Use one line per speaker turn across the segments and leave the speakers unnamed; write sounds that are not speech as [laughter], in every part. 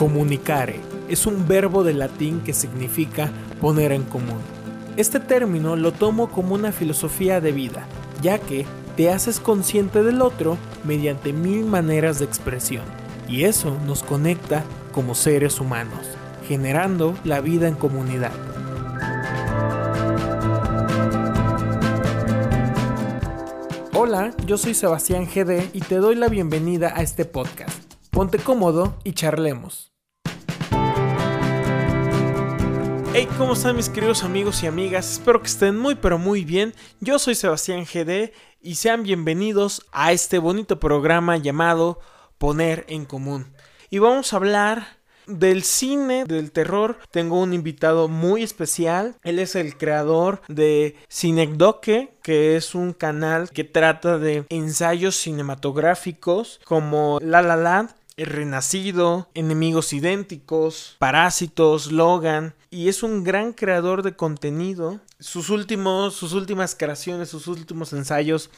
Comunicare es un verbo de latín que significa poner en común. Este término lo tomo como una filosofía de vida, ya que te haces consciente del otro mediante mil maneras de expresión, y eso nos conecta como seres humanos, generando la vida en comunidad. Hola, yo soy Sebastián GD y te doy la bienvenida a este podcast. Ponte cómodo y charlemos. Hey, ¿cómo están mis queridos amigos y amigas? Espero que estén muy pero muy bien. Yo soy Sebastián GD y sean bienvenidos a este bonito programa llamado Poner en Común. Y vamos a hablar del cine del terror tengo un invitado muy especial. Él es el creador de Cinecdoque, que es un canal que trata de ensayos cinematográficos como La La Land, Renacido, Enemigos Idénticos, Parásitos, Logan, y es un gran creador de contenido. Sus últimos, sus últimas creaciones, sus últimos ensayos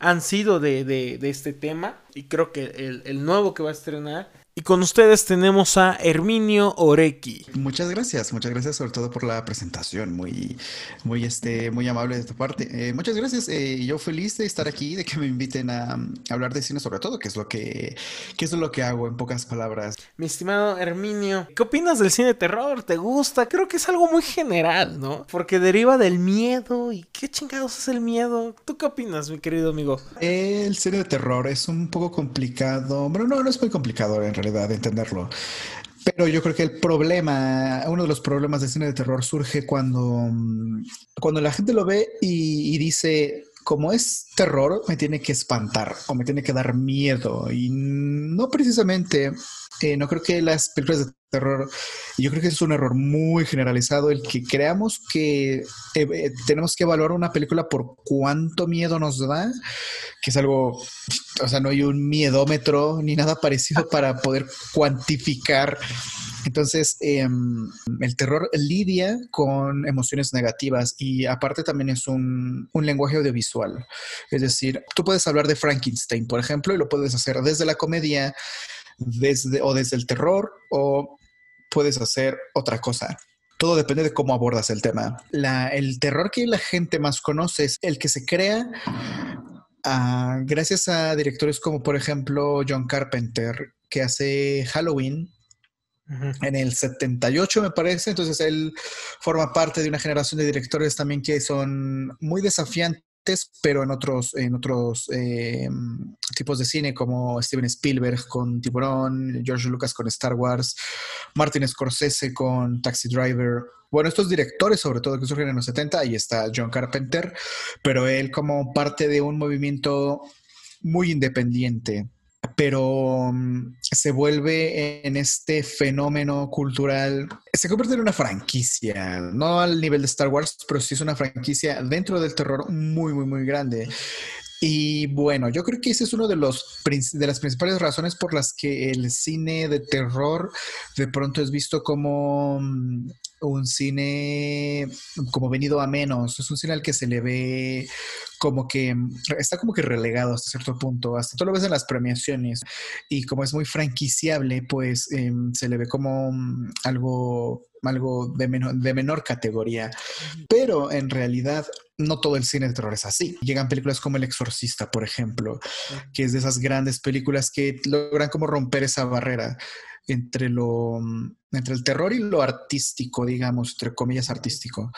han sido de, este tema y creo que el, el, nuevo que va a estrenar y con ustedes tenemos a Herminio Orequi.
Muchas gracias, muchas gracias sobre todo por la presentación, muy, muy, este, muy amable de tu parte. Eh, muchas gracias, eh, yo feliz de estar aquí, de que me inviten a, hablar de cine sobre todo, que es lo que, que es lo que hago en pocas palabras.
Mi estimado Herminio, ¿qué opinas del cine terror? ¿Te gusta? Creo que es algo muy general, ¿no? Porque deriva del miedo y qué chingados es el miedo. ¿Tú qué opinas, mi querido amigo?
El cine de terror es un poco complicado, pero no, no es muy complicado en realidad de entenderlo. Pero yo creo que el problema, uno de los problemas del cine de terror surge cuando, mm, cuando la gente lo ve y, y dice, como es terror, me tiene que espantar o me tiene que dar miedo. Y no precisamente, eh, no creo que las películas de terror, yo creo que es un error muy generalizado el que creamos que eh, eh, tenemos que evaluar una película por cuánto miedo nos da, que es algo, o sea, no hay un miedómetro ni nada parecido [laughs] para poder cuantificar entonces, em, el terror lidia con emociones negativas y aparte también es un, lenguaje audiovisual. Es decir, tú puedes hablar de Frankenstein, por ejemplo, y lo puedes hacer desde la comedia desde, o desde el terror o puedes hacer otra cosa. Todo depende de cómo abordas el tema. el terror que la gente más conoce es el que se crea ah, gracias a directores como por ejemplo John Carpenter, que hace Halloween, en el 78 me parece, entonces él forma parte de una generación de directores también que son muy desafiantes pero en otros, en otros eh, tipos de cine, como Steven Spielberg con Tiburón, George Lucas con Star Wars, Martin Scorsese con Taxi Driver. Bueno, estos directores, sobre todo que surgen en los 70, ahí está John Carpenter, pero él como parte de un movimiento muy independiente pero mm, se vuelve en este fenómeno cultural, se convierte en una franquicia, no al nivel de Star Wars, pero sí es una franquicia dentro del terror muy, muy, muy grande. Y bueno, yo creo que ese es uno de los de las principales razones por las que el cine de terror de pronto es visto como mm, un cine como venido a menos, es un cine al que se le ve como que está como que relegado hasta cierto punto, hasta tú lo ves en las premiaciones y como es muy franquiciable, pues em, se le ve como mm, algo algo de menor, de menor categoría, pero en realidad no todo el cine de terror es así. Llegan películas como El Exorcista, por ejemplo, que es de esas grandes películas que logran como romper esa barrera entre lo entre el terror y lo artístico, digamos, entre comillas artístico.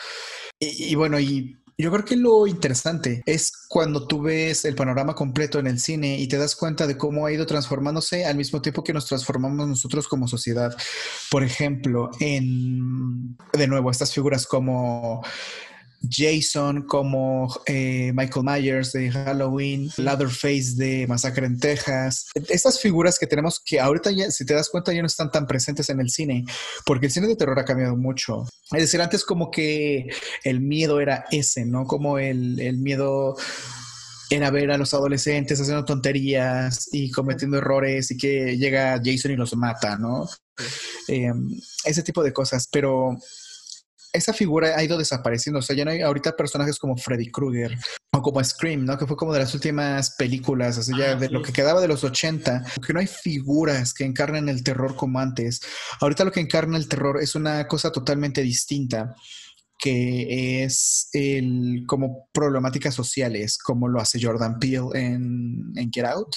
Y, bueno, y yo creo que lo interesante es cuando tú ves el panorama completo en el cine y te das cuenta de cómo ha ido transformándose al mismo tiempo que nos transformamos nosotros como sociedad. Por ejemplo, en, de nuevo, estas figuras como Jason, como eh, Michael Myers de Halloween, Leatherface de Masacre en Texas. Estas figuras que tenemos que ahorita ya, si te das cuenta, ya no están tan presentes en el cine, porque el cine de terror ha cambiado mucho. Es decir, antes como que el miedo era ese, ¿no? Como el, el miedo era ver a los adolescentes haciendo tonterías y cometiendo errores y que llega Jason y los mata, ¿no? Em, ese tipo de cosas, pero esa figura ha ido desapareciendo. O sea, ya no hay ahorita personajes como Freddy Krueger o como Scream, ¿no? Que fue como de las últimas películas, así ya de lo que quedaba de los 80, que no hay figuras que encarnen el terror como antes. Ahorita lo que encarna el terror es una cosa totalmente distinta que es el, como problemáticas sociales, como lo hace Jordan Peele en, en Get Out,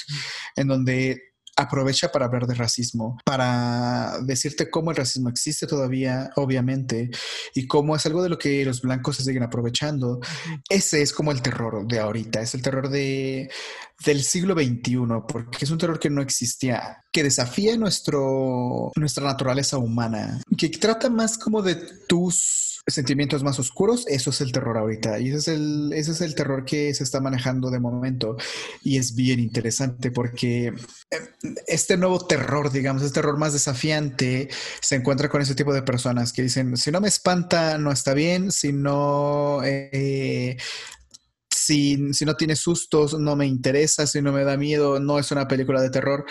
en donde aprovecha para hablar de racismo, para decirte cómo el racismo existe todavía, obviamente, y cómo es algo de lo que los blancos se siguen aprovechando. Ese es como el terror de ahorita, es el terror de, del siglo XXI, porque es un terror que no existía, que desafía nuestro, nuestra naturaleza humana, que trata más como de tus sentimientos más oscuros, eso es el terror ahorita. Y ese es el, ese es el terror que se está manejando de momento. Y es bien interesante porque eh, este nuevo terror, digamos, este terror más desafiante, se encuentra con ese tipo de personas que dicen, si no me espanta, no está bien, si no... Eh, si, si, no tiene sustos, no me interesa, si no me da miedo, no es una película de terror.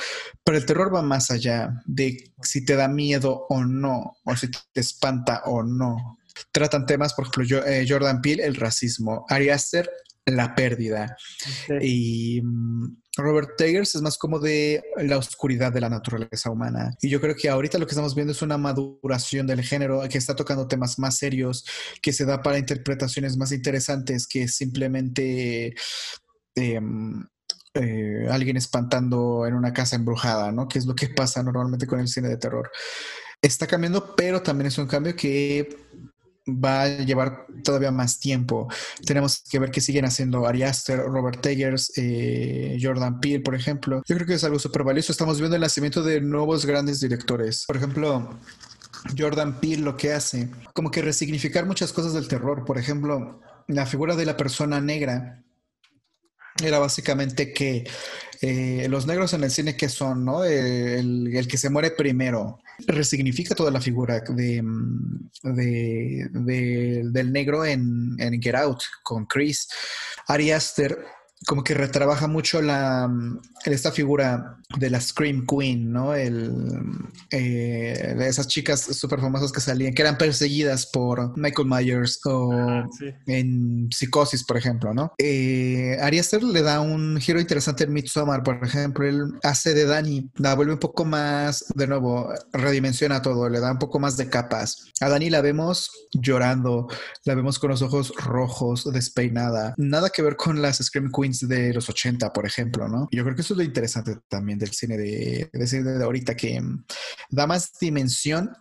Pero el terror va más allá de si te da miedo o no, o si te espanta o no tratan temas, por ejemplo, eh, Jordan Peele, el racismo, Ari Aster, la pérdida. Y mm, Robert Eggers es más como de la oscuridad de la naturaleza humana. Y yo creo que ahorita lo que estamos viendo es una maduración del género que está tocando temas más serios, que se da para interpretaciones más interesantes que simplemente em, eh, alguien espantando en una casa embrujada, ¿no? Que es lo que pasa normalmente con el cine de terror. Está cambiando, pero también es un cambio que va a llevar todavía más tiempo. Tenemos que ver qué siguen haciendo Ari Aster, Robert Eggers, eh, Jordan Peele, por ejemplo. Yo creo que es algo súper valioso. Estamos viendo el nacimiento de nuevos grandes directores. Por ejemplo, Jordan Peele lo que hace, como que resignificar muchas cosas del terror. Por ejemplo, la figura de la persona negra era básicamente que eh, los negros en el cine que son, ¿no? El, que se muere primero resignifica toda la figura de, mm, del negro en, en, Get Out con Chris. Ari Aster como que retrabaja mucho la, esta figura de la Scream Queen, ¿no? El, eh, de esas chicas súper famosas que salían, que eran perseguidas por Michael Myers o ah, en Psicosis, por ejemplo, ¿no? Eh, Ari Aster le da un giro interesante en Midsommar, por ejemplo, él hace de Dani, la vuelve un poco más, de nuevo, redimensiona todo, le da un poco más de capas. A Dani la vemos llorando, la vemos con los ojos rojos, despeinada, nada que ver con las Scream Queens de los 80, por ejemplo, ¿no? Yo creo que eso es lo interesante también del cine de, de ahorita, que mm, da más dimensión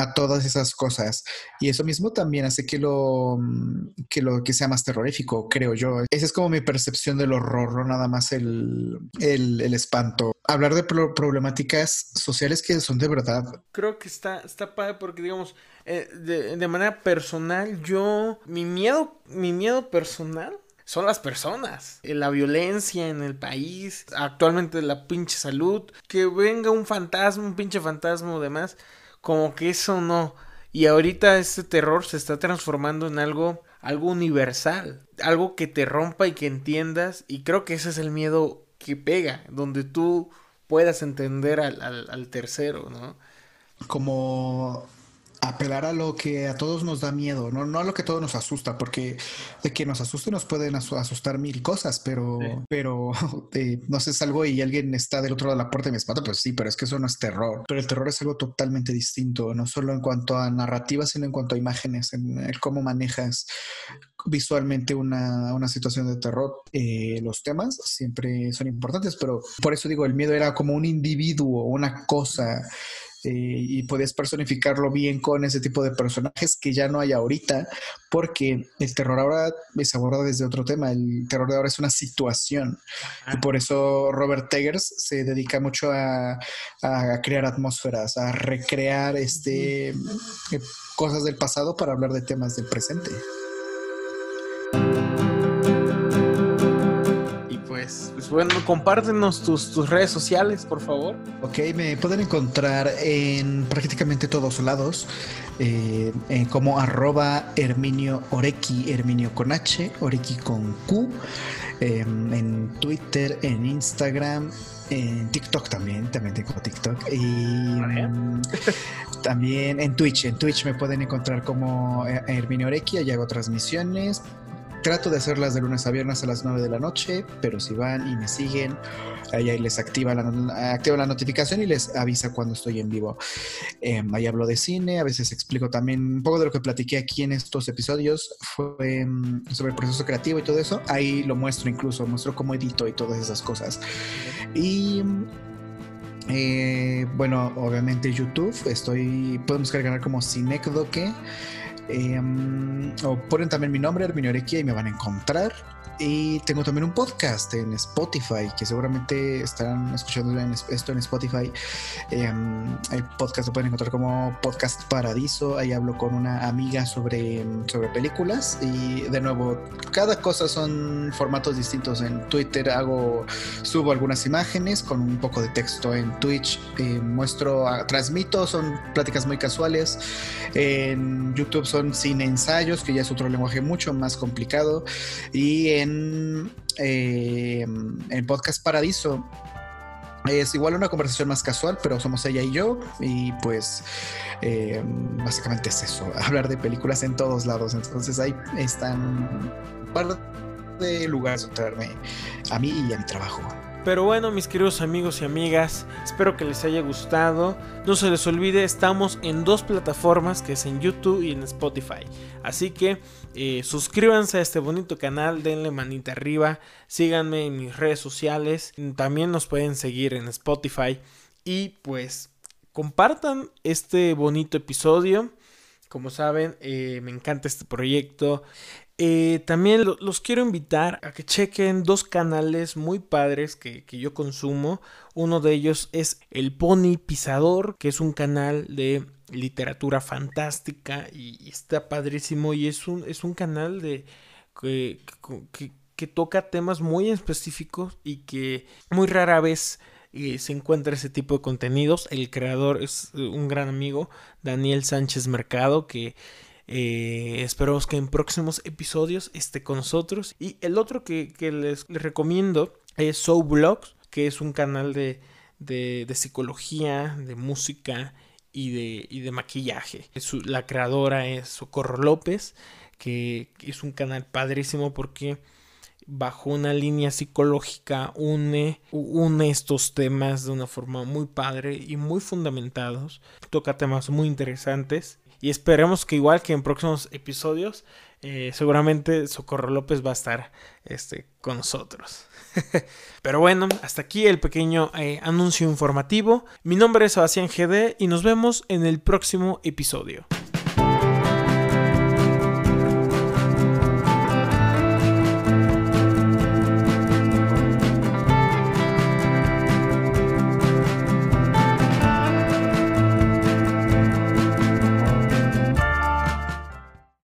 a todas esas cosas. Y eso mismo también hace que lo, mm, que lo que sea más terrorífico, creo yo. Esa es como mi percepción del horror, no nada más el, el, espanto. Hablar de problemáticas sociales que son de verdad.
Creo que está, está padre porque, digamos, eh, de, de manera personal, yo, mi miedo, mi miedo personal son las personas. Eh, la violencia en el país, actualmente la pinche salud, que venga un fantasma, un pinche fantasma o demás, como que eso no. Y ahorita este terror se está transformando en algo, algo universal, algo que te rompa y que entiendas. Y creo que ese es el miedo que pega, donde tú puedas entender al, al, al tercero, ¿no?
Como apelar a lo que a todos nos da miedo, no, no a lo que todo nos asusta, porque de que nos asuste nos pueden asustar mil cosas, pero, pero [laughs] eh, no sé, salgo y alguien está del otro lado de la puerta y me espanta, pues sí, pero es que eso no es terror. Pero el terror es algo totalmente distinto, no solo en cuanto a narrativa, sino en cuanto a imágenes, en el cómo manejas visualmente una, una situación de terror. Eh, los temas siempre son importantes, pero por eso digo, el miedo era como un individuo, una cosa eh, y podías personificarlo bien con ese tipo de personajes que ya no hay ahorita, porque el terror ahora se aborda desde otro tema, el terror de ahora es una situación. Y por eso Robert Eggers se dedica mucho a, a crear atmósferas, a recrear este, eh, cosas del pasado para hablar de temas del presente.
Bueno, compártenos tus, tus redes sociales, por favor.
Ok, me pueden encontrar en prácticamente todos lados, eh, como arroba Herminio Orequi, Herminio con H, Orequi con Q, em, en Twitter, en Instagram, En TikTok también, también tengo TikTok. Y mm, también en Twitch. En Twitch me pueden encontrar como eh, Herminio Orequia y hago transmisiones. Trato de hacerlas de lunes a viernes a las 9 de la noche, pero si van y me siguen, ahí, les activa la, la notificación y les avisa cuando estoy en vivo. Em, ahí hablo de cine, a veces explico también un poco de lo que platiqué aquí en estos episodios, fue em, sobre el proceso creativo y todo eso. Ahí lo muestro incluso, muestro cómo edito y todas esas cosas. Y eh, bueno, obviamente YouTube, estoy, podemos cargar como Cinecdoque. Em, o ponen también mi nombre, Herminio Orequia, y me van a encontrar. Y tengo también un podcast en Spotify, que seguramente estarán escuchando esto en Spotify. Em, el podcast lo pueden encontrar como Podcast Paradiso. Ahí hablo con una amiga sobre, sobre películas. Y de nuevo, cada cosa son formatos distintos. En Twitter hago, subo algunas imágenes con un poco de texto. En Twitch eh, muestro, transmito, son pláticas muy casuales. En YouTube son cine ensayos, que ya es otro lenguaje mucho más complicado. Y eh, en, Podcast Paradiso. Es igual una conversación más casual, pero somos ella y yo. Y pues eh, básicamente es eso, [laughs] hablar de películas en todos lados. Entonces ahí están un par de lugares donde a mí y a mi trabajo.
Pero bueno, mis queridos amigos y amigas, espero que les haya gustado. No se les olvide, estamos en dos plataformas, que es en YouTube y en Spotify. Así que eh, suscríbanse a este bonito canal, denle manita arriba, síganme en mis redes sociales. También nos pueden seguir en Spotify. Y pues compartan este bonito episodio. Como saben, eh, me encanta este proyecto. Eh, también los quiero invitar a que chequen dos canales muy padres que, yo consumo. Uno de ellos es El Pony Pisador, que es un canal de literatura fantástica y, está padrísimo. Y es un, es un canal de que, que, toca temas muy específicos y que muy rara vez eh, se encuentra ese tipo de contenidos. El creador es eh, un gran amigo, Daniel Sánchez Mercado, que eh, esperamos que en próximos episodios esté con nosotros. Y el otro que, les, recomiendo es Soul Blogs, que es un canal de, de, psicología, de música y de, y de maquillaje. la creadora es Socorro López, que es un canal padrísimo porque bajo una línea psicológica une, une estos temas de una forma muy padre y muy fundamentados. Toca temas muy interesantes y esperemos que igual que en próximos episodios, eh, seguramente Socorro López va a estar este, con nosotros. [laughs] Pero bueno, hasta aquí el pequeño eh, anuncio informativo. Mi nombre es Sebastián GD y nos vemos en el próximo episodio.